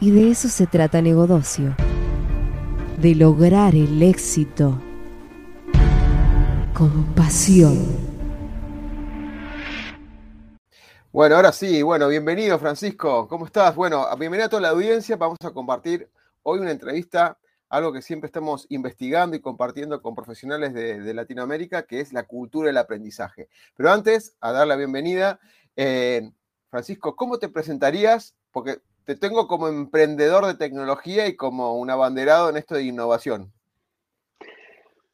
Y de eso se trata Negodocio, de lograr el éxito con pasión. Bueno, ahora sí, bueno, bienvenido Francisco, ¿cómo estás? Bueno, bienvenido a toda la audiencia, vamos a compartir hoy una entrevista, algo que siempre estamos investigando y compartiendo con profesionales de, Latinoamérica, que es la cultura del aprendizaje. Pero antes, a dar la bienvenida, eh, Francisco, ¿cómo te presentarías? Porque te tengo como emprendedor de tecnología y como un abanderado en esto de innovación.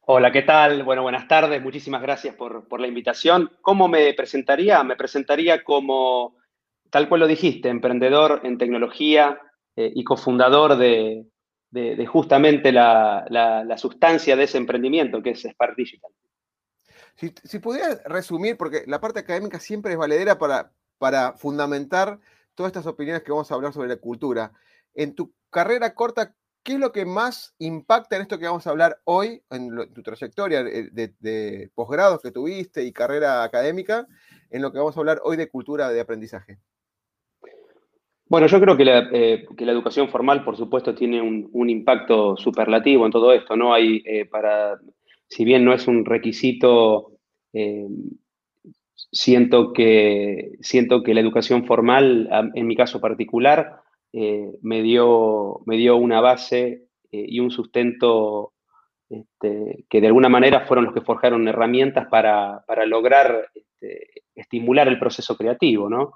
Hola, ¿qué tal? Bueno, buenas tardes. Muchísimas gracias por, la invitación. ¿Cómo me presentaría? Me presentaría como, tal cual lo dijiste, emprendedor en tecnología eh, y cofundador de, justamente la, sustancia de ese emprendimiento, que es Spark Digital. Si, si pudieras resumir, porque la parte académica siempre es valedera para, para fundamentar todas estas opiniones que vamos a hablar sobre la cultura. En tu carrera corta, ¿qué es lo que más impacta en esto que vamos a hablar hoy, en, tu trayectoria de, posgrados que tuviste y carrera académica, en lo que vamos a hablar hoy de cultura de aprendizaje? Bueno, yo creo que la, eh, educación formal, por supuesto, tiene un, impacto superlativo en todo esto, ¿no? Hay eh, para, si bien no es un requisito eh, siento que, siento que la educación formal, en mi caso particular, eh, me, dio, me dio una base eh, y un sustento este, que de alguna manera fueron los que forjaron herramientas para, lograr este, estimular el proceso creativo, ¿no?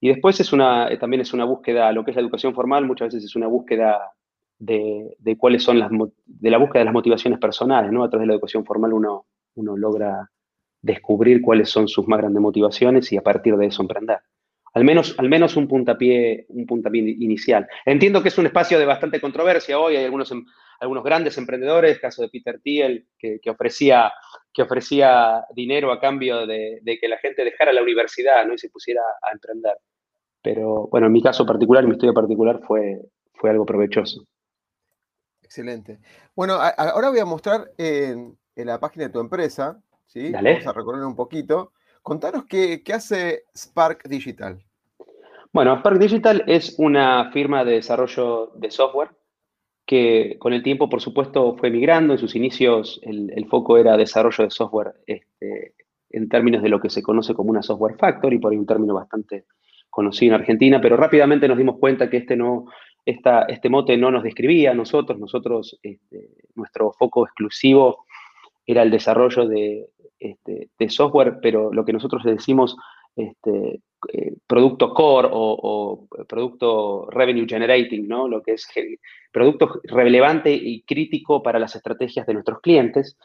Y después es una, eh, también es una búsqueda, lo que es la educación formal muchas veces es una búsqueda de, cuáles son las, de la búsqueda de las motivaciones personales, ¿no? A través de la educación formal uno, uno logra descubrir cuáles son sus más grandes motivaciones y a partir de eso emprender. Al menos, al menos un, puntapié, un puntapié inicial. Entiendo que es un espacio de bastante controversia hoy, hay algunos, em, algunos grandes emprendedores, caso de Peter Thiel, que, ofrecía, que ofrecía dinero a cambio de, que la gente dejara la universidad ¿no? y se pusiera a emprender. Pero bueno, en mi caso particular, mi estudio particular, fue, fue algo provechoso. Excelente. Bueno, ahora voy a mostrar en, en la página de tu empresa, Vamos a recorrer un poquito. Contanos qué, hace Spark Digital. Bueno, Spark Digital es una firma de desarrollo de software que con el tiempo, por supuesto, fue migrando. En sus inicios el, foco era desarrollo de software este, en términos de lo que se conoce como una software factory, por ahí un término bastante conocido en Argentina, pero rápidamente nos dimos cuenta que este, no, este mote no nos describía a nosotros. Nosotros, este, nuestro foco exclusivo era el desarrollo de, este, de software, pero lo que nosotros le decimos este, eh, producto core o, producto revenue generating, ¿no? Lo que es producto relevante y crítico para las estrategias de nuestros clientes.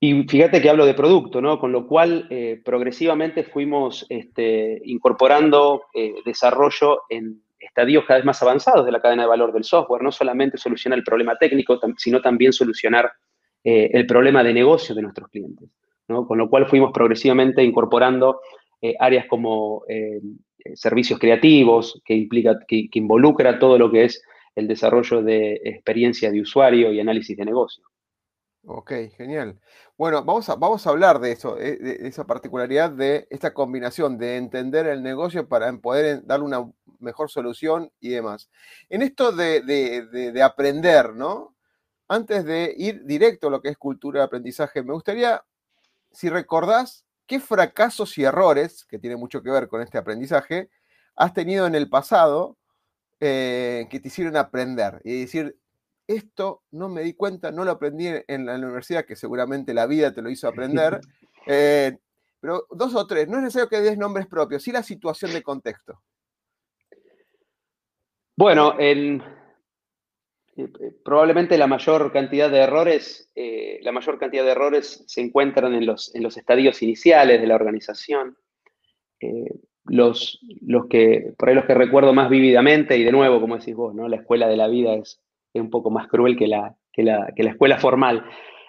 Y fíjate que hablo de producto, ¿no? Con lo cual, eh, progresivamente fuimos este, incorporando eh, desarrollo en estadios cada vez más avanzados de la cadena de valor del software, no solamente solucionar el problema técnico, sino también solucionar el problema de negocio de nuestros clientes. Con lo cual fuimos progresivamente incorporando eh, áreas como eh, servicios creativos, que, implica, que, involucra todo lo que es el desarrollo de experiencia de usuario y análisis de negocio. Ok, genial. Bueno, vamos a, vamos a hablar de eso, eh, de, esa particularidad de esta combinación de entender el negocio para poder darle una mejor solución y demás. En esto de, de aprender, ¿no? Antes de ir directo a lo que es cultura de aprendizaje, me gustaría, si recordás, qué fracasos y errores, que tiene mucho que ver con este aprendizaje, has tenido en el pasado eh, que te hicieron aprender y decir, esto no me di cuenta, no lo aprendí en la universidad, que seguramente la vida te lo hizo aprender, eh, pero dos o tres, no es necesario que des nombres propios, sí la situación de contexto. Bueno, en, eh, probablemente la mayor cantidad de errores, la mayor cantidad de errores se encuentran en los, en los estadios iniciales de la organización los, los que, por ahí los que recuerdo más vívidamente, y de nuevo, como decís vos, ¿no? la escuela de la vida es, un poco más cruel que la, que la, escuela formal.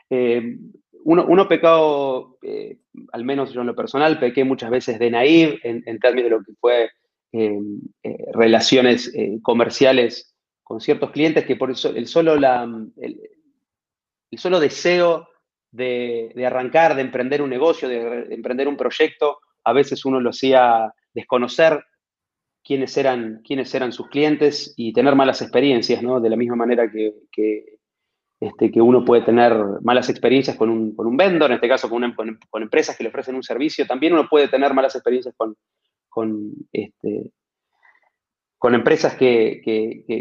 Eh, uno, uno, pecado, eh, al menos yo en lo personal, pequé muchas veces de naive en, términos de lo que fue eh, relaciones comerciales con ciertos clientes, que por el solo, el, solo deseo de, de, arrancar, de emprender un negocio, de emprender un proyecto, a veces uno lo hacía desconocer quiénes eran, quiénes eran sus clientes y tener malas experiencias, ¿no? De la misma manera que, este, que uno puede tener malas experiencias con un, con un vendor, en este caso con, con, empresas que le ofrecen un servicio, también uno puede tener malas experiencias con, con este, con empresas que,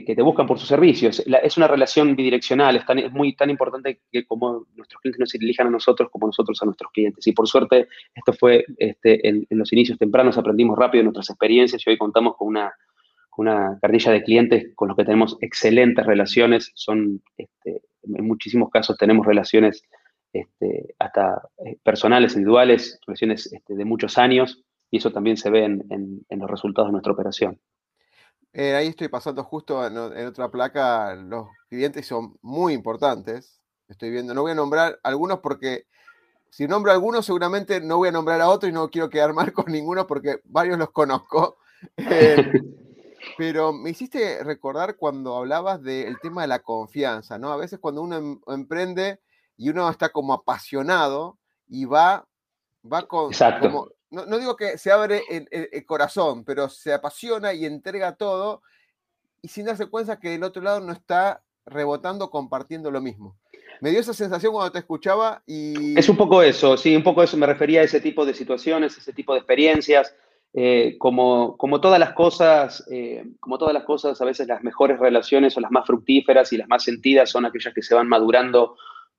te buscan por sus servicios. es una relación bidireccional, es, es, muy tan importante que como nuestros clientes nos elijan a nosotros como nosotros a nuestros clientes. Y por suerte, esto fue este, en, los inicios tempranos, aprendimos rápido nuestras experiencias y hoy contamos con una, una de clientes con los que tenemos excelentes relaciones. Son, este, en muchísimos casos tenemos relaciones este, hasta eh, personales, individuales, relaciones este, de muchos años, y eso también se ve en los resultados de nuestra operación. Eh, ahí estoy pasando justo en, otra placa, los clientes son muy importantes. Estoy viendo, no voy a nombrar algunos porque si nombro algunos seguramente no voy a nombrar a otros y no quiero quedar mal con ninguno porque varios los conozco. Eh, pero me hiciste recordar cuando hablabas del tema de la confianza, ¿no? A veces cuando uno em, emprende y uno está como apasionado y va, va con, Exacto no, digo que se abre el, corazón, pero se apasiona y entrega todo y sin darse cuenta que del otro lado no está rebotando, compartiendo lo mismo. Me dio esa sensación cuando te escuchaba y... Es un poco eso, sí, un poco eso, me refería a ese tipo de situaciones, ese tipo de experiencias. Eh, como, como, todas las cosas, eh, como todas las cosas, a veces las mejores relaciones o las más fructíferas y las más sentidas son aquellas que se van madurando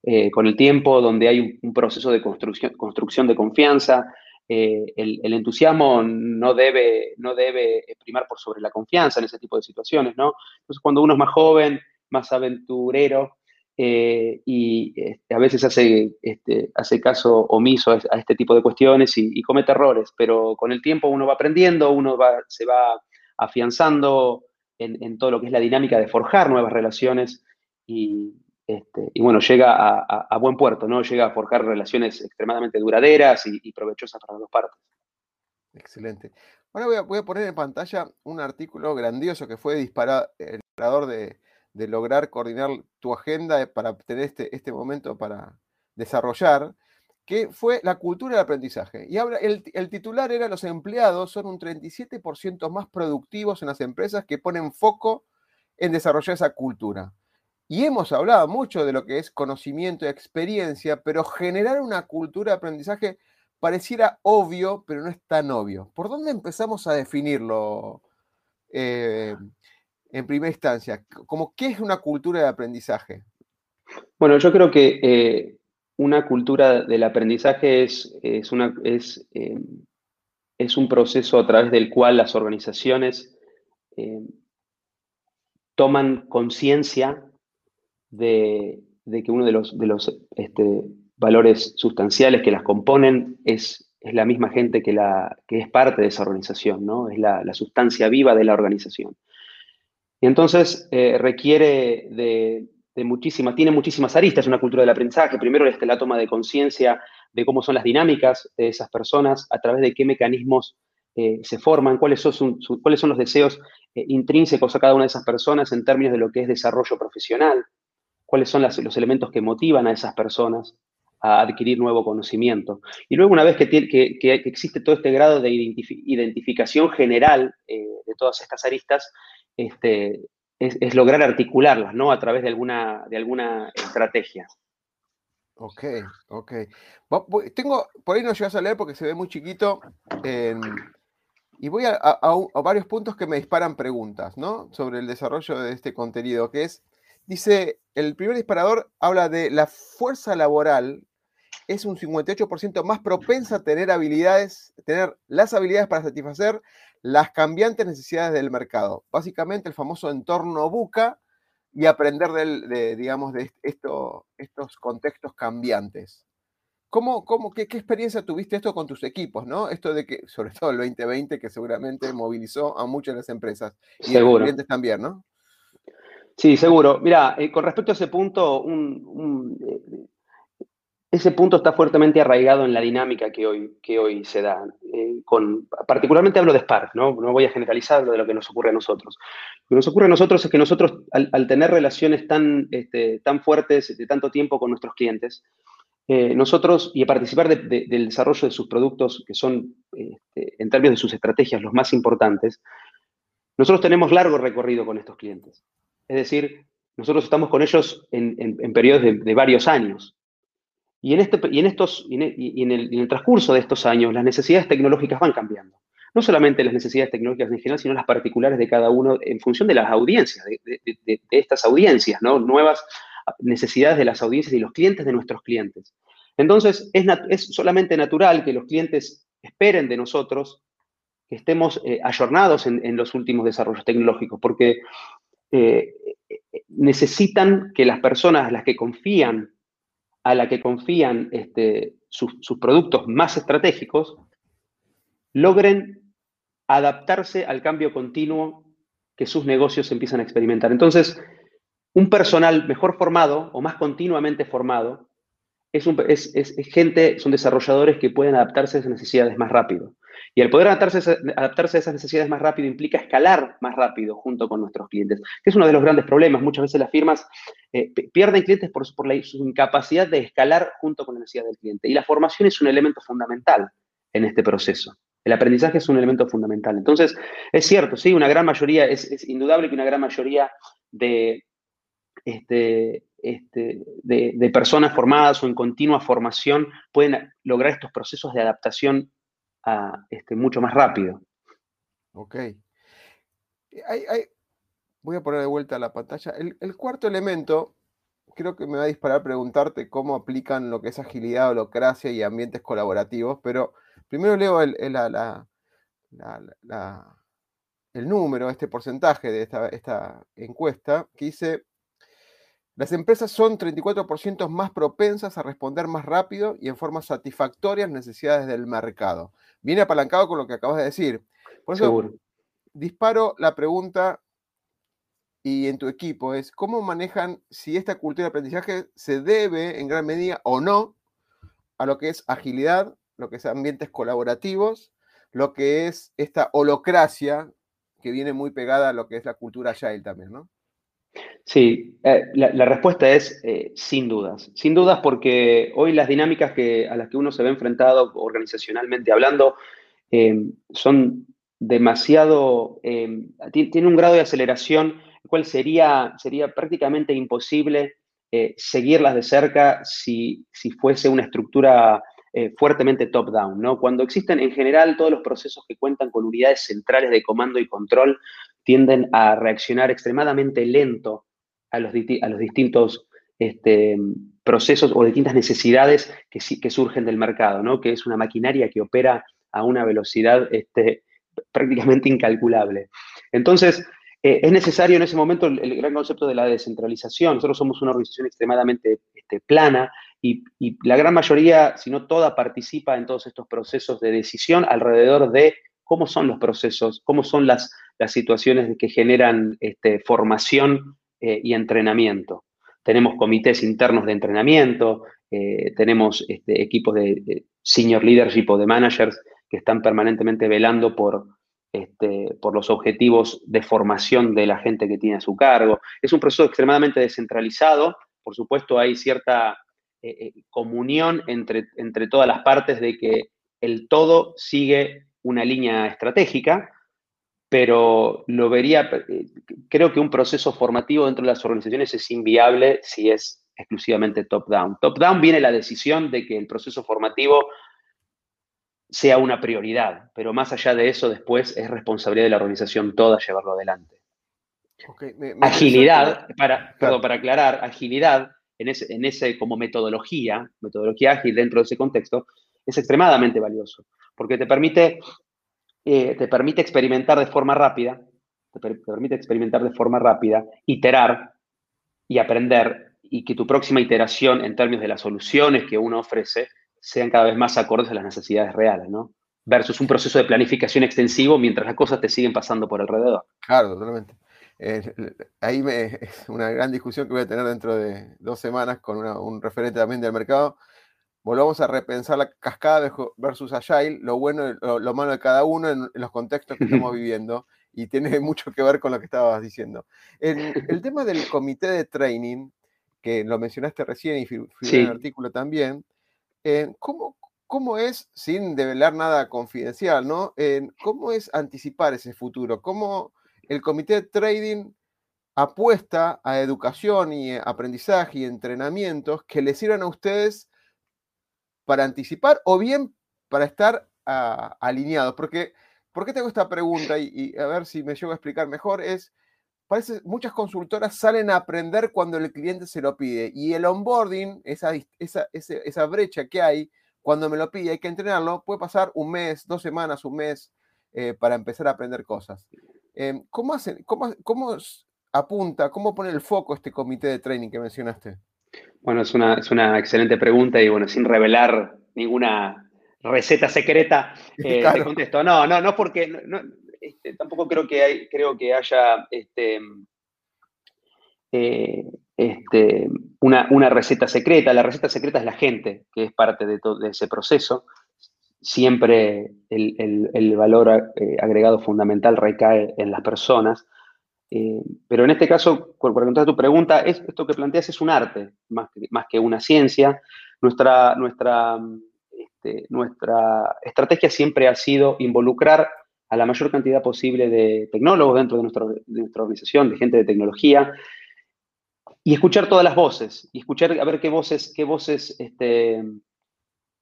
eh, con el tiempo, donde hay un, proceso de construcción, construcción de confianza, eh, el, entusiasmo no debe, no debe primar por sobre la confianza en ese tipo de situaciones, ¿no? Entonces, cuando uno es más joven, más aventurero eh, y este, a veces hace, este, hace caso omiso a, este tipo de cuestiones y, comete errores, pero con el tiempo uno va aprendiendo, uno va, se va afianzando en, en todo lo que es la dinámica de forjar nuevas relaciones y, este, y bueno, llega a, buen puerto, ¿no? Llega a forjar relaciones extremadamente duraderas y, provechosas para las dos partes. Excelente. Ahora voy a, poner en pantalla un artículo grandioso que fue disparado, el disparador de, lograr coordinar tu agenda para tener este, este momento para desarrollar, que fue la cultura del aprendizaje. Y ahora el, el titular era los empleados son un 37% más productivos en las empresas que ponen foco en desarrollar esa cultura. Y hemos hablado mucho de lo que es conocimiento y experiencia, pero generar una cultura de aprendizaje pareciera obvio, pero no es tan obvio. ¿Por dónde empezamos a definirlo eh, en primera instancia? Como, ¿Qué es una cultura de aprendizaje? Bueno, yo creo que eh, una cultura del aprendizaje es, eh, es, un proceso a través del cual las organizaciones toman conciencia de, que uno de los, de los este, valores sustanciales que las componen es, es la misma gente que, la, que es parte de esa organización, ¿no? Es la, sustancia viva de la organización. Y entonces eh, requiere de, de muchísimas, tiene muchísimas aristas una cultura del aprendizaje. Primero este, la toma de conciencia de cómo son las dinámicas de esas personas, a través de qué mecanismos eh, se forman, cuáles son, cuáles son los deseos eh, intrínsecos a cada una de esas personas en términos de lo que es desarrollo profesional. Cuáles son los elementos que motivan a esas personas a adquirir nuevo conocimiento. Y luego, una vez que, que, existe todo este grado de identificación general eh, de todas estas aristas, este, es, lograr articularlas, ¿no? A través de alguna, de alguna estrategia. Ok, ok. Tengo, por ahí no llegas a leer porque se ve muy chiquito. y voy a, varios puntos que me disparan preguntas, ¿no? Sobre el desarrollo de este contenido, que es, dice, el primer disparador habla de la fuerza laboral es un 58% más propensa a tener habilidades, tener las habilidades para satisfacer las cambiantes necesidades del mercado. Básicamente el famoso entorno buca y aprender de, digamos, de esto, estos contextos cambiantes. ¿Cómo, cómo, qué, experiencia tuviste esto con tus equipos? ¿no? Esto de que, sobre todo el 2020, que seguramente movilizó a muchas de las empresas y a los clientes también, ¿no? Sí, seguro. Mira, eh, con respecto a ese punto, un, eh, ese punto está fuertemente arraigado en la dinámica que hoy, se da. Eh, particularmente hablo de Spark, ¿no? no voy a generalizar lo de lo que nos ocurre a nosotros. Lo que nos ocurre a nosotros es que nosotros, al, tener relaciones tan, este, tan fuertes de tanto tiempo con nuestros clientes, nosotros, y a participar del desarrollo de sus productos, que son, este, en términos de sus estrategias, los más importantes, nosotros tenemos largo recorrido con estos clientes. Es decir, nosotros estamos con ellos en, periodos de varios años. Y en, este, y en, estos, y en, el, transcurso de estos años, las necesidades tecnológicas van cambiando. No solamente las necesidades tecnológicas en general, sino las particulares de cada uno en función de las audiencias, de, estas audiencias. Nuevas necesidades de las audiencias y los clientes de nuestros clientes. Entonces, es, es solamente natural que los clientes esperen de nosotros que estemos eh, ayornados en, los últimos desarrollos tecnológicos, porque eh, necesitan que las personas, las que confían a la que confían este, sus, productos más estratégicos, logren adaptarse al cambio continuo que sus negocios empiezan a experimentar. Entonces, un personal mejor formado o más continuamente formado es, es, gente, son desarrolladores que pueden adaptarse a esas necesidades más rápido. Y el poder adaptarse, adaptarse a esas necesidades más rápido implica escalar más rápido junto con nuestros clientes, que es uno de los grandes problemas. Muchas veces las firmas eh, pierden clientes por, por la, su incapacidad de escalar junto con la necesidad del cliente. Y la formación es un elemento fundamental en este proceso. El aprendizaje es un elemento fundamental. Entonces, es cierto, sí, una gran mayoría, es, indudable que una gran mayoría de, este, este, de, personas formadas o en continua formación pueden lograr estos procesos de adaptación este, mucho más rápido. Ok. voy a poner de vuelta la pantalla. El, cuarto elemento, creo que me va a disparar preguntarte cómo aplican lo que es agilidad, holocracia y ambientes colaborativos, pero primero leo el, el número, este porcentaje de esta, esta encuesta, que dice las empresas son 34% más propensas a responder más rápido y en forma satisfactoria a las necesidades del mercado. Viene apalancado con lo que acabas de decir. Por eso disparo la pregunta y en tu equipo es cómo manejan si esta cultura de aprendizaje se debe en gran medida o no a lo que es agilidad, lo que es ambientes colaborativos, lo que es esta holocracia que viene muy pegada a lo que es la cultura agile también, ¿no? Sí, eh, la, respuesta es eh, sin dudas. Sin dudas porque hoy las dinámicas que, a las que uno se ve enfrentado organizacionalmente hablando eh, son demasiado, tiene un grado de aceleración, el cual sería, sería prácticamente imposible seguirlas de cerca si, si fuese una estructura fuertemente top-down. ¿no? Cuando existen en general todos los procesos que cuentan con unidades centrales de comando y control, tienden a reaccionar extremadamente lento a los, distintos este, procesos o distintas necesidades que, surgen del mercado, ¿no? que es una maquinaria que opera a una velocidad este, prácticamente incalculable. Entonces, eh, es necesario en ese momento el, gran concepto de la descentralización. Nosotros somos una organización extremadamente este, plana y, la gran mayoría, si no toda, participa en todos estos procesos de decisión alrededor de cómo son los procesos, cómo son las, situaciones que generan formación eh, y entrenamiento. Tenemos comités internos de entrenamiento, eh, tenemos este, equipos de, senior leadership o de managers que están permanentemente velando por, este, por los objetivos de formación de la gente que tiene a su cargo. Es un proceso extremadamente descentralizado, por supuesto hay cierta eh, comunión entre, entre todas las partes de que el todo sigue una línea estratégica, pero lo vería, creo que un proceso formativo dentro de las organizaciones es inviable si es exclusivamente top-down. Top-down viene la decisión de que el proceso formativo sea una prioridad, pero más allá de eso, después es responsabilidad de la organización toda llevarlo adelante. agilidad, para, perdón, para aclarar, agilidad en ese, en ese como metodología, metodología ágil dentro de ese contexto, es extremadamente valioso, porque te permite, eh, te permite experimentar de forma rápida, te permite experimentar de forma rápida, iterar y aprender y que tu próxima iteración en términos de las soluciones que uno ofrece sean cada vez más acordes a las necesidades reales, ¿no? Versus un proceso de planificación extensivo mientras las cosas te siguen pasando por alrededor. Claro, totalmente. Eh, ahí me, es una gran discusión que voy a tener dentro de dos semanas con un referente también del mercado. Volvamos a repensar la cascada versus Agile, lo bueno y lo, malo de cada uno en, los contextos que estamos viviendo y tiene mucho que ver con lo que estabas diciendo. el tema del comité de training que lo mencionaste recién y figura en el artículo también, ¿cómo, ¿cómo, es, sin develar nada confidencial, ¿no? ¿Cómo es anticipar ese futuro? ¿Cómo el comité de trading apuesta a educación y aprendizaje y entrenamientos que les sirvan a ustedes para anticipar o bien para estar ah, alineados? Porque, ¿por qué tengo esta pregunta? Y, a ver si me llevo a explicar mejor, es parece muchas consultoras salen a aprender cuando el cliente se lo pide. Y el onboarding, esa, esa, esa, brecha que hay, cuando me lo pide, hay que entrenarlo, puede pasar un mes, dos semanas, un mes eh, para empezar a aprender cosas. Em, ¿cómo, hacen, cómo, ¿Cómo apunta, cómo pone el foco este comité de training que mencionaste? Bueno, es una, es una excelente pregunta y bueno, sin revelar ninguna receta secreta, eh, te contesto. No, no, no porque no, este, tampoco creo que, hay, creo que haya este, eh, este, una, receta secreta. La receta secreta es la gente, que es parte de, todo, ese proceso. Siempre el, valor eh, agregado fundamental recae en las personas. Eh, pero en este caso, por, contestar tu pregunta, esto que planteas es un arte, más que, una ciencia. Nuestra, nuestra, nuestra estrategia siempre ha sido involucrar a la mayor cantidad posible de tecnólogos dentro de, nuestra organización, de gente de tecnología, y escuchar todas las voces, y escuchar a ver qué voces, qué voces este,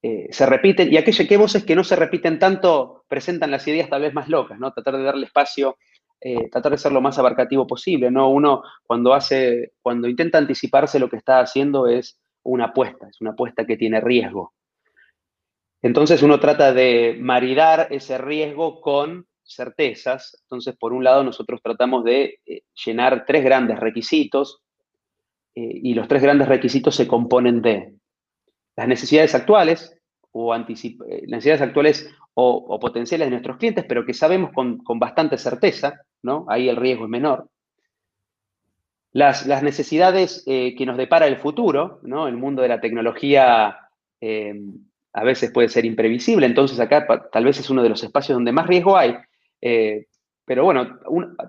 eh, se repiten, y aquellas qué voces que no se repiten tanto presentan las ideas tal vez más locas, ¿no? Tratar de darle espacio, eh, tratar de ser lo más abarcativo posible, ¿no? Uno cuando hace, cuando intenta anticiparse lo que está haciendo es una apuesta, es una apuesta que tiene riesgo. Entonces uno trata de maridar ese riesgo con certezas. Entonces, por un lado, nosotros tratamos de eh, llenar tres grandes requisitos eh, y los tres grandes requisitos se componen de las necesidades actuales o eh, necesidades actuales o, potenciales de nuestros clientes, pero que sabemos con, bastante certeza, ¿no? Ahí el riesgo es menor. Las, necesidades que nos depara el futuro, ¿no? El mundo de la tecnología a veces puede ser imprevisible, entonces acá tal vez es uno de los espacios donde más riesgo hay. Eh, pero bueno,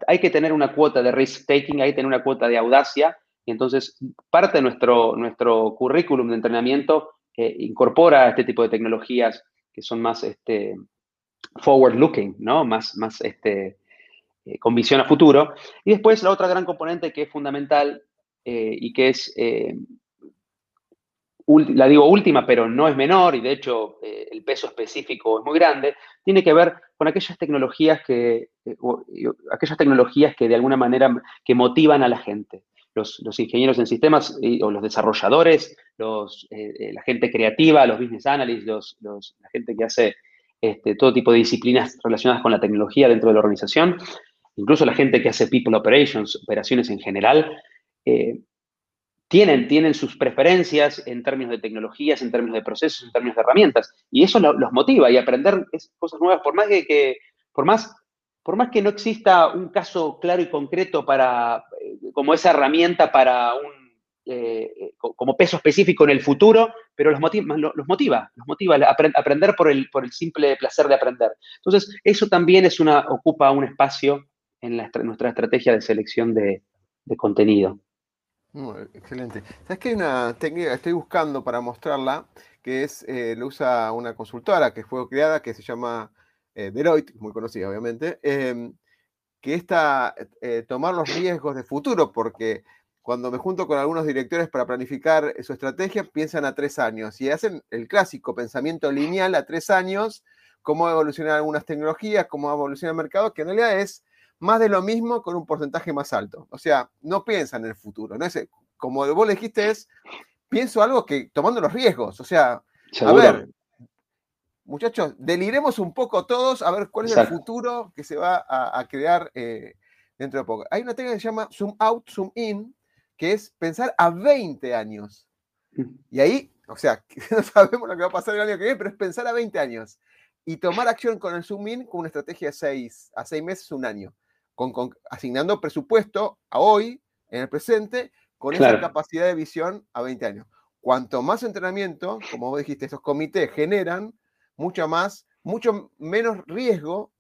hay que tener una cuota de risk taking, hay que tener una cuota de audacia, y entonces parte de nuestro, nuestro currículum de entrenamiento eh, incorpora este tipo de tecnologías que son más este, forward looking, ¿no? Más, más este, eh, con visión a futuro. Y después la otra gran componente que es fundamental y que es la digo última, pero no es menor y de hecho eh, el peso específico es muy grande, tiene que ver con aquellas tecnologías que, eh, aquellas tecnologías que de alguna manera que motivan a la gente. Los, ingenieros en sistemas o los desarrolladores, los, eh, la gente creativa, los business analysts, la gente que hace este, todo tipo de disciplinas relacionadas con la tecnología dentro de la organización, incluso la gente que hace people operations, operaciones en general, tienen, sus preferencias en términos de tecnologías, en términos de procesos, en términos de herramientas. Y eso los motiva y aprender cosas nuevas, por más que, por más, por más que no exista un caso claro y concreto para, eh, como esa herramienta para un, eh, como peso específico en el futuro, pero los motiva, los motiva, los motiva a aprender por el, por el simple placer de aprender. Entonces, eso también es una, ocupa un espacio en nuestra estrategia de selección de contenido. excelente. ¿Sabes que hay una técnica que estoy buscando para mostrarla? Que es, eh, lo usa una consultora que fue creada, que se llama eh, Deloitte, muy conocida obviamente, em, que está eh, tomar los riesgos de futuro, porque cuando me junto con algunos directores para planificar su estrategia, piensan a tres años y hacen el clásico pensamiento lineal a tres años, cómo evolucionar algunas tecnologías, cómo evoluciona el mercado, que en realidad es más de lo mismo con un porcentaje más alto. O sea, no piensan en el futuro. ¿no? Es, como vos le dijiste, es pienso algo que tomando los riesgos. O sea, a ver, muchachos, deliremos un poco todos a ver cuál es el futuro que se va a, crear eh, dentro de poco. Hay una técnica que se llama zoom out, zoom in, que es pensar a 20 años. Mm. Y ahí, o sea, no sabemos lo que va a pasar el año que viene, pero es pensar a 20 años. Y tomar acción con el zoom in con una estrategia de 6 a 6 meses, un año. Con, asignando presupuesto a hoy, en el presente, con esa capacidad de visión a 20 años. Cuanto más entrenamiento, como vos dijiste, esos comités generan, mucho más, mucho menos riesgo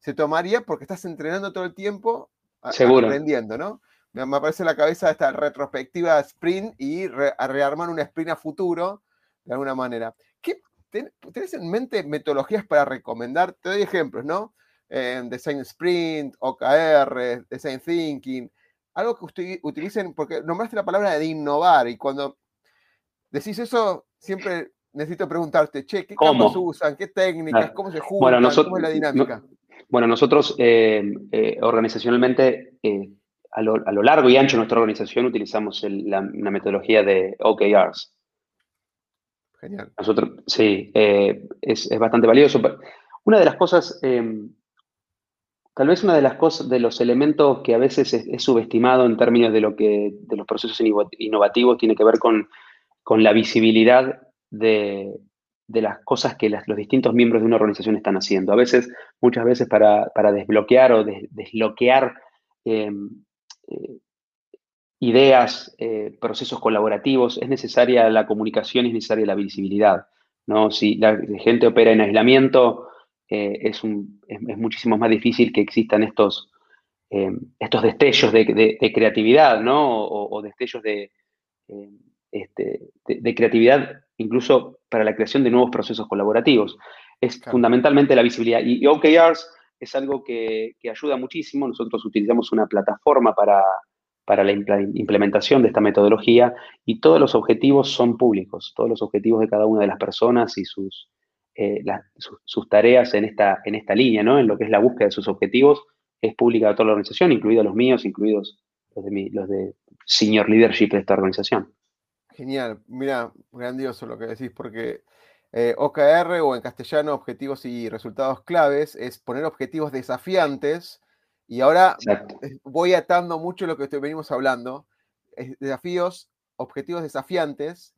se tomaría porque estás entrenando todo el tiempo, aprendiendo, ¿no? Me, aparece en la cabeza esta retrospectiva sprint y rearmar un sprint a futuro, de alguna manera. ¿Qué, ¿Tenés en mente metodologías para recomendar? Te doy ejemplos, ¿no? design Sprint, OKR, Design Thinking, algo que usted, utilicen, porque nombraste la palabra de innovar y cuando decís eso, siempre necesito preguntarte, che, ¿qué campos usan? ¿Qué técnicas? ¿Cómo se juntan? ¿Cómo es la dinámica? bueno, nosotros eh, eh, organizacionalmente, eh, a, lo, largo y ancho de nuestra organización utilizamos la, metodología de OKRs. Genial. Nosotros, sí, es, bastante valioso. Una de las cosas, tal vez una de las cosas, de los elementos que a veces es, subestimado en términos de lo que, de los procesos innovativos, tiene que ver con, con la visibilidad de, las cosas que los distintos miembros de una organización están haciendo. A veces, muchas veces para, desbloquear o desbloquear em, eh, ideas, eh, procesos colaborativos, es necesaria la comunicación es necesaria la visibilidad. ¿no? Si la gente opera en aislamiento, eh, es, muchísimo más difícil que existan estos, em, estos destellos de, creatividad ¿no? o, destellos de, em, este, de, creatividad incluso para la creación de nuevos procesos colaborativos. Es fundamentalmente la visibilidad. Y, OKRs es algo que, ayuda muchísimo. Nosotros utilizamos una plataforma para, para la implementación de esta metodología y todos los objetivos son públicos, todos los objetivos de cada una de las personas y sus, eh, sus, tareas en esta, en esta línea, ¿no? en lo que es la búsqueda de sus objetivos, es pública de toda la organización, incluidos los míos, incluidos los de, mi, los de senior leadership de esta organización. Genial, mira, grandioso lo que decís, porque eh, OKR o en castellano objetivos y resultados claves es poner objetivos desafiantes y ahora voy atando mucho lo que venimos hablando, desafíos, objetivos desafiantes,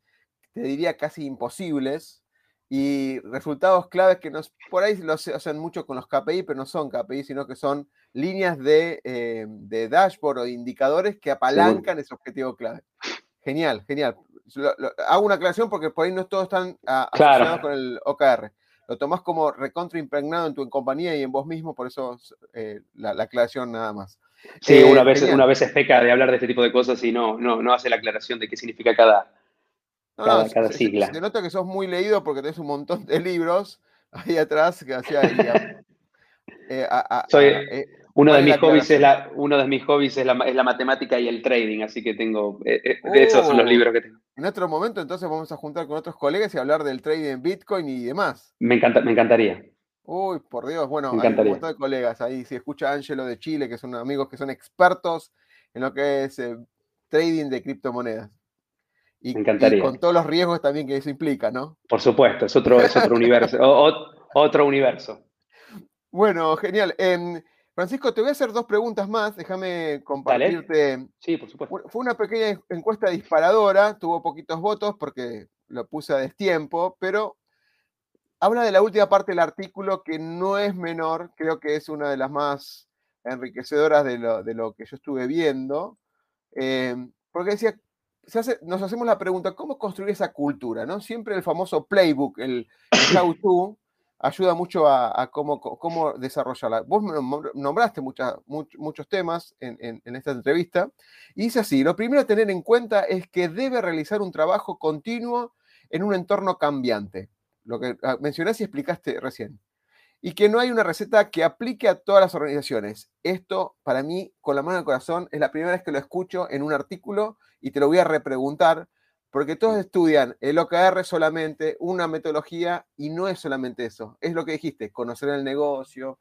te diría casi imposibles y resultados claves que nos, por ahí lo hacen mucho con los KPI, pero no son KPI, sino que son líneas de, eh, dashboard o indicadores que apalancan ese objetivo clave. Genial, genial hago una aclaración porque por ahí no todos están ah, asociados con el OKR. Lo tomás como recontra impregnado en tu compañía y en vos mismo, por eso eh, la, aclaración nada más. Sí, eh, una, vez, una vez es peca de hablar de este tipo de cosas y no, no, no hace la aclaración de qué significa cada, cada, sigla. Se, nota que sos muy leído porque tenés un montón de libros ahí atrás que hacía eh, Soy, uno de, mis hobbies es la, uno de mis hobbies es la, es la, matemática y el trading, así que tengo, eh, eh, de esos son los oh. libros que tengo. En otro momento entonces vamos a juntar con otros colegas y hablar del trading en Bitcoin y demás. Me, encanta, me encantaría. Uy, por Dios, bueno, hay un montón de colegas ahí, si escucha Angelo de Chile, que son amigos que son expertos en lo que es eh, trading de criptomonedas. Y, me encantaría. Y con todos los riesgos también que eso implica, ¿no? Por supuesto, es otro, es otro universo. otro universo. Bueno, genial. Em, Francisco, te voy a hacer dos preguntas más. Déjame compartirte. Sí, por supuesto. Fue una pequeña encuesta disparadora, tuvo poquitos votos porque lo puse a destiempo, pero habla de la última parte del artículo que no es menor, creo que es una de las más enriquecedoras de lo, que yo estuve viendo, eh, porque decía, nos hacemos la pregunta, ¿cómo construir esa cultura? ¿no? Siempre el famoso playbook, el how-to, ayuda mucho a, cómo, desarrollarla. Vos nombraste muchos temas en, esta entrevista y dice así, lo primero a tener en cuenta es que debe realizar un trabajo continuo en un entorno cambiante, lo que ah, mencionaste y explicaste recién, y que no hay una receta que aplique a todas las organizaciones. Esto, para mí, con la mano el corazón, es la primera vez que lo escucho en un artículo y te lo voy a repreguntar porque todos estudian el OKR solamente, una metodología, y no es solamente eso. Es lo que dijiste, conocer el negocio,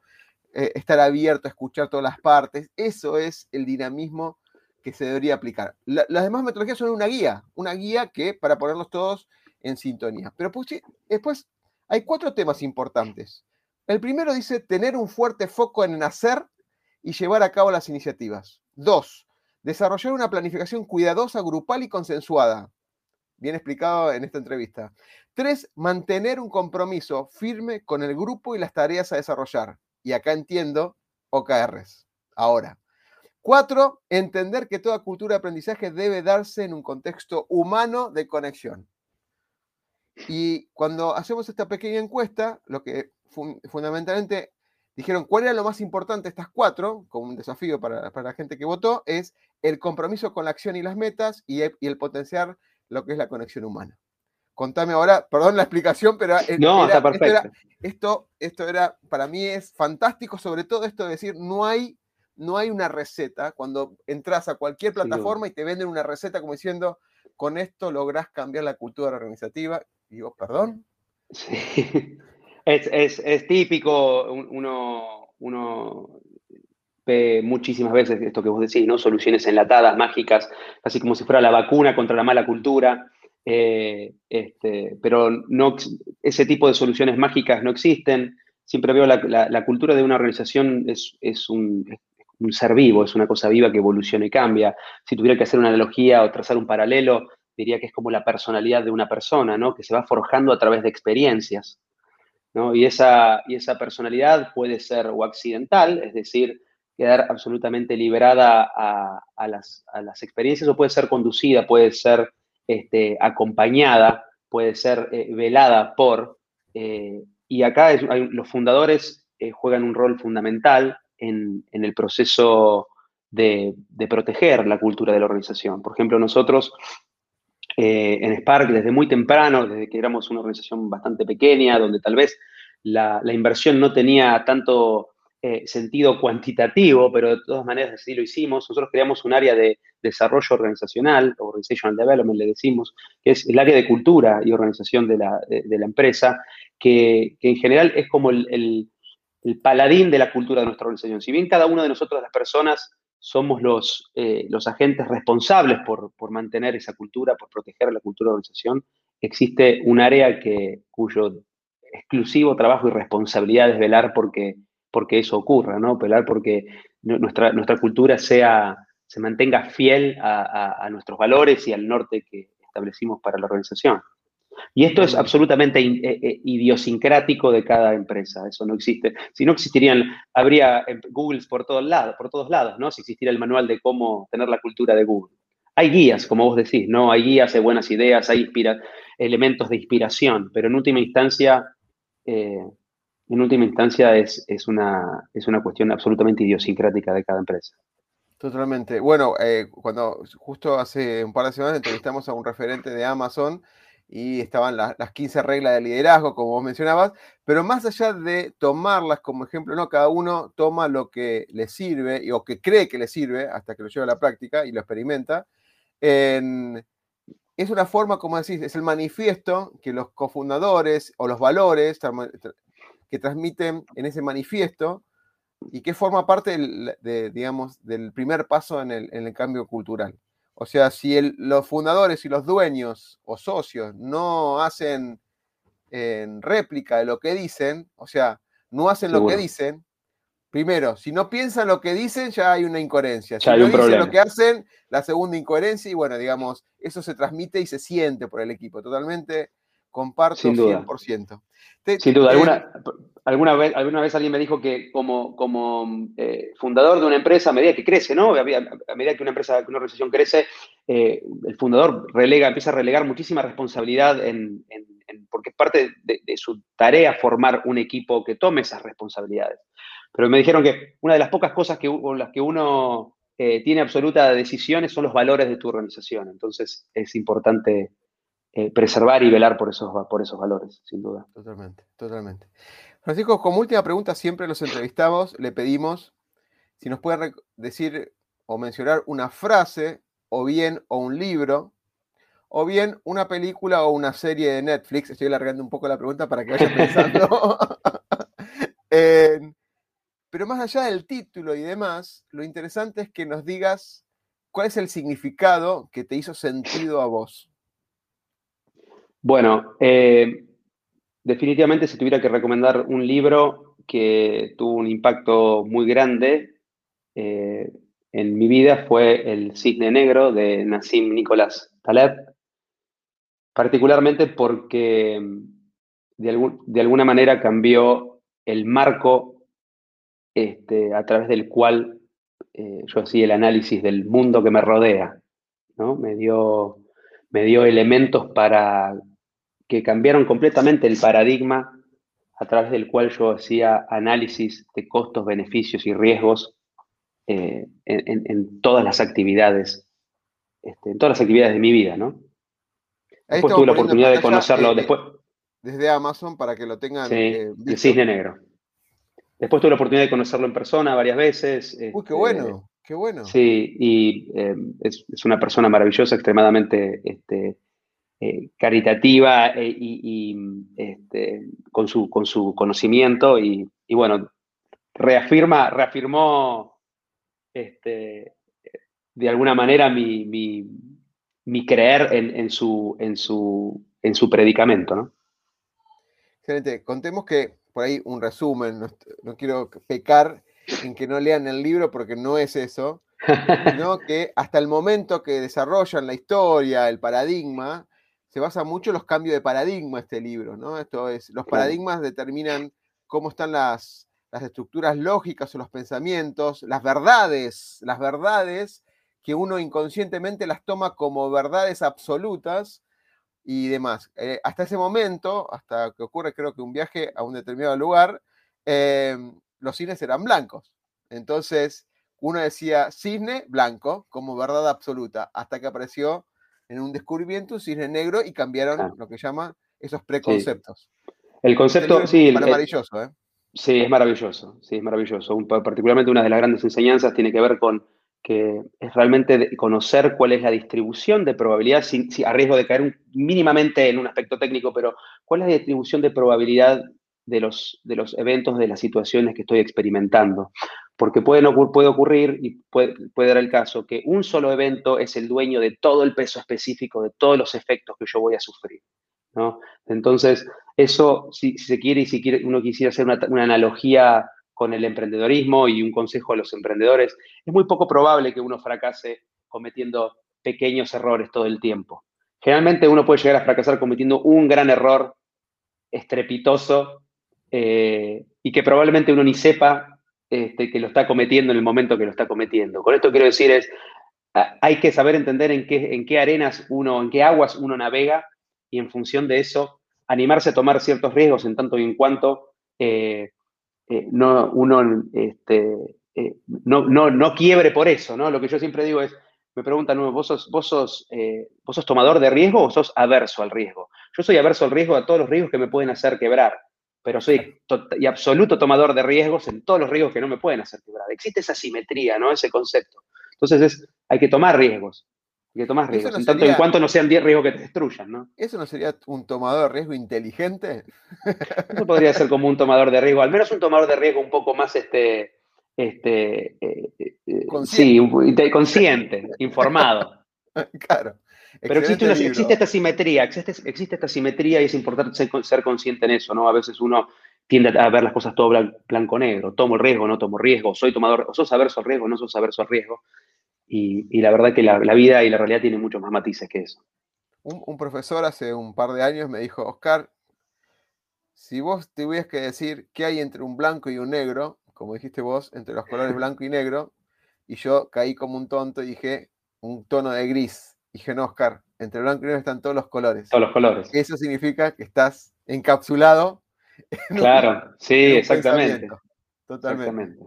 eh, estar abierto a escuchar todas las partes. Eso es el dinamismo que se debería aplicar. las demás metodologías son una guía, una guía que para ponerlos todos en sintonía. Pero pues, después hay cuatro temas importantes. El primero dice tener un fuerte foco en hacer y llevar a cabo las iniciativas. Dos, desarrollar una planificación cuidadosa, grupal y consensuada bien explicado en esta entrevista. Tres, mantener un compromiso firme con el grupo y las tareas a desarrollar. Y acá entiendo OKRs. Ahora. Cuatro, entender que toda cultura de aprendizaje debe darse en un contexto humano de conexión. Y cuando hacemos esta pequeña encuesta, lo que fundamentalmente dijeron cuál era lo más importante estas cuatro, como un desafío para, la gente que votó, es el compromiso con la acción y las metas y y el potenciar lo que es la conexión humana. Contame ahora, perdón la explicación, pero no, está perfecto. Esto, esto, era, para mí es fantástico, sobre todo esto de decir, no hay, no hay una receta. Cuando entras a cualquier plataforma y te venden una receta como diciendo, con esto lográs cambiar la cultura organizativa. Y digo, perdón. Sí. Es, típico, uno, uno muchísimas veces esto que vos decís, ¿no? Soluciones enlatadas, mágicas, casi como si fuera la vacuna contra la mala cultura. Eh, este, pero no, ese tipo de soluciones mágicas no existen. Siempre veo la, la, cultura de una organización es, un, un, ser vivo, es una cosa viva que evoluciona y cambia. Si tuviera que hacer una analogía o trazar un paralelo, diría que es como la personalidad de una persona, ¿no? que se va forjando a través de experiencias. ¿no? Y, esa, y esa personalidad puede ser o accidental, es decir, quedar absolutamente liberada a, las, experiencias o puede ser conducida, puede ser este, acompañada, puede ser eh, velada por. Eh, y acá los fundadores eh, juegan un rol fundamental en, el proceso de, proteger la cultura de la organización. Por ejemplo, nosotros en Spark, desde muy temprano, desde que éramos una organización bastante pequeña, donde tal vez la inversión no tenía tanto eh, sentido cuantitativo, pero de todas maneras así lo hicimos. Nosotros creamos un área de desarrollo organizacional, Organizational Development le decimos, que es el área de cultura y organización de la, empresa, que, en general es como el, paladín de la cultura de nuestra organización. Si bien cada uno de nosotros, las personas, somos los, eh, los agentes responsables por, por, mantener esa cultura, por proteger la cultura de la organización, existe un área que, cuyo exclusivo trabajo y responsabilidad es velar porque porque eso ocurra, ¿no? Pelar porque nuestra, nuestra cultura sea, se mantenga fiel a, nuestros valores y al norte que establecimos para la organización. Y esto es absolutamente eh, eh, idiosincrático de cada empresa, eso no existe. Si no existirían, habría eh, Googles por todos lados, por todos lados, ¿no? Si existiera el manual de cómo tener la cultura de Google. Hay guías, como vos decís, ¿no? Hay guías, hay buenas ideas, hay elementos de inspiración, pero en última instancia en última instancia es, una, es una cuestión absolutamente idiosincrática de cada empresa. Totalmente. Bueno, eh, cuando justo hace un par de semanas entrevistamos a un referente de Amazon y estaban las 15 reglas de liderazgo, como vos mencionabas, pero más allá de tomarlas como ejemplo, no, cada uno toma lo que le sirve o que cree que le sirve hasta que lo lleva a la práctica y lo experimenta. es una forma, como decís, es el manifiesto que los cofundadores o los valores que transmiten en ese manifiesto y que forma parte del, digamos, del primer paso en el, cambio cultural. O sea, si los fundadores y los dueños o socios no hacen en réplica de lo que dicen, o sea, no hacen lo que dicen, primero, si no piensan lo que dicen, ya hay una incoherencia. Si no dicen lo que hacen, la segunda incoherencia, y bueno, digamos, eso se transmite y se siente por el equipo. Totalmente comparto Sin 100%. Sin duda, alguna, alguna, vez, alguna vez alguien me dijo que como, como eh, fundador de una empresa, a medida que crece, ¿no? A, medida que una empresa, que una organización crece, eh, el fundador relega, empieza a relegar muchísima responsabilidad en, porque es parte de, su tarea formar un equipo que tome esas responsabilidades. Pero me dijeron que una de las pocas cosas que, con las que uno eh, tiene absoluta decisión son los valores de tu organización. Entonces es importante eh, preservar y velar por esos, por esos valores, sin duda. Totalmente, totalmente. Francisco, como última pregunta, siempre los entrevistamos, le pedimos si nos puede decir o mencionar una frase, o bien, o un libro, o bien una película o una serie de Netflix. Estoy alargando un poco la pregunta para que vayan pensando. pero más allá del título y demás, lo interesante es que nos digas cuál es el significado que te hizo sentido a vos. Bueno, eh, definitivamente si tuviera que recomendar un libro que tuvo un impacto muy grande eh, en mi vida fue El Cisne Negro de Nassim Nicolás Taleb, particularmente porque de, de alguna manera cambió el marco este, a través del cual eh, yo hacía el análisis del mundo que me rodea. ¿no? Me, dio, me dio elementos para que cambiaron completamente el paradigma a través del cual yo hacía análisis de costos, beneficios y riesgos eh, en, todas las actividades, este, en todas las actividades de mi vida, ¿no? Después tuve la oportunidad de conocerlo después. Desde Amazon para que lo tengan. Sí, eh, el cisne negro. Después tuve la oportunidad de conocerlo en persona varias veces. Uy, qué bueno, este, qué bueno. Sí, y es, una persona maravillosa, extremadamente este, eh, caritativa eh, y, este, con, su, con su conocimiento y, bueno, reafirma, reafirmó este, de alguna manera mi, mi, creer en, su, en, su, en su predicamento, ¿no? Excelente. Contemos que, por ahí un resumen, no, quiero pecar en que no lean el libro porque no es eso, sino que hasta el momento que desarrollan la historia, el paradigma, se basa mucho en los cambios de paradigma este libro, ¿no? Esto es, los paradigmas determinan cómo están las, las estructuras lógicas o los pensamientos, las verdades, las verdades que uno inconscientemente las toma como verdades absolutas y demás. Eh, hasta ese momento, hasta que ocurre creo que un viaje a un determinado lugar, em, los cines eran blancos. Entonces, uno decía cisne blanco como verdad absoluta, hasta que apareció en un descubrimiento, un cisne negro y cambiaron lo que llama esos preconceptos. El concepto, sí. Es maravilloso, ¿eh? Sí, es maravilloso, sí, es maravilloso. particularmente una de las grandes enseñanzas tiene que ver con que es realmente conocer cuál es la distribución de probabilidad, sin, a riesgo de caer mínimamente en un aspecto técnico, pero cuál es la distribución de probabilidad de los, de los eventos, de las situaciones que estoy experimentando porque puede, puede ocurrir y puede, dar el caso que un solo evento es el dueño de todo el peso específico, de todos los efectos que yo voy a sufrir. ¿no? Entonces, eso, si, se quiere y si uno quisiera hacer una, analogía con el emprendedorismo y un consejo a los emprendedores, es muy poco probable que uno fracase cometiendo pequeños errores todo el tiempo. Generalmente uno puede llegar a fracasar cometiendo un gran error estrepitoso eh, y que probablemente uno ni sepa este, que lo está cometiendo en el momento que lo está cometiendo. Con esto quiero decir es, hay que saber entender en qué, en qué arenas uno, en qué aguas uno navega y en función de eso animarse a tomar ciertos riesgos en tanto y en cuanto eh, eh, no, uno este, eh, no, no, quiebre por eso, ¿no? Lo que yo siempre digo es, me preguntan, ¿vos sos, vos, sos, ¿vos sos tomador de riesgo o sos averso al riesgo? Yo soy averso al riesgo a todos los riesgos que me pueden hacer quebrar pero soy y absoluto tomador de riesgos en todos los riesgos que no me pueden hacer quebrar. Existe esa simetría, ¿no? Ese concepto. Entonces es, hay que tomar riesgos. Hay que tomar riesgos, en tanto en cuanto no sean 10 riesgos que te destruyan, ¿no? ¿Eso no sería un tomador de riesgo inteligente? Eso podría ser como un tomador de riesgo, al menos un tomador de riesgo un poco más este, este, eh, eh, consciente. sí, consciente, informado. claro. Pero existe, existe, esta simetría, existe, existe, esta simetría y es importante ser, consciente en eso, ¿no? A veces uno tiende a ver las cosas todo blanco-negro, tomo el riesgo, no tomo riesgo, soy tomador, o sos averso al riesgo, no sos averso al riesgo. Y, la verdad que la, vida y la realidad tienen muchos más matices que eso. Un, profesor hace un par de años me dijo, Oscar, si vos tuvieras que decir qué hay entre un blanco y un negro, como dijiste vos, entre los colores blanco y negro, y yo caí como un tonto y dije un tono de gris dije, Oscar, entre blanco y negro están todos los colores. Todos los colores. Eso significa que estás encapsulado. claro, sí, exactamente. Totalmente.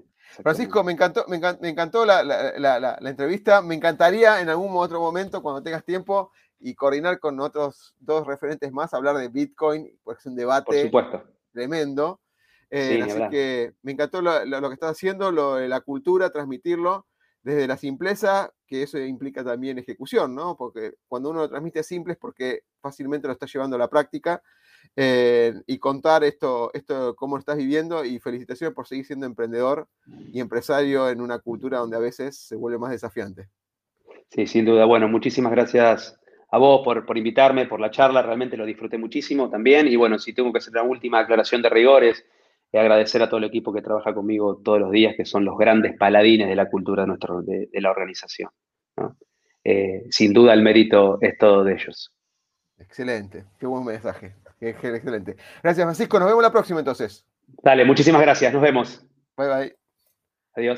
Francisco, me encantó, me encantó, la, entrevista. Me encantaría en algún otro momento, cuando tengas tiempo, y coordinar con otros dos referentes más, hablar de Bitcoin, porque es un debate tremendo. Eh, así que me encantó lo, que estás haciendo, lo de la cultura, transmitirlo desde la simpleza, que eso implica también ejecución, ¿no? Porque cuando uno lo transmite simple es porque fácilmente lo está llevando a la práctica eh, y contar esto, esto, cómo lo estás viviendo y felicitaciones por seguir siendo emprendedor y empresario en una cultura donde a veces se vuelve más desafiante. Sí, sin duda. Bueno, muchísimas gracias a vos por, por invitarme, por la charla, realmente lo disfruté muchísimo también. Y bueno, si tengo que hacer una última aclaración de rigores, y agradecer a todo el equipo que trabaja conmigo todos los días, que son los grandes paladines de la cultura de, nuestro, de, la organización. Eh, sin duda el mérito es todo de ellos. Excelente, qué buen mensaje. Excelente. Gracias, Francisco. Nos vemos la próxima entonces. Dale, muchísimas gracias. Nos vemos. Bye bye. Adiós.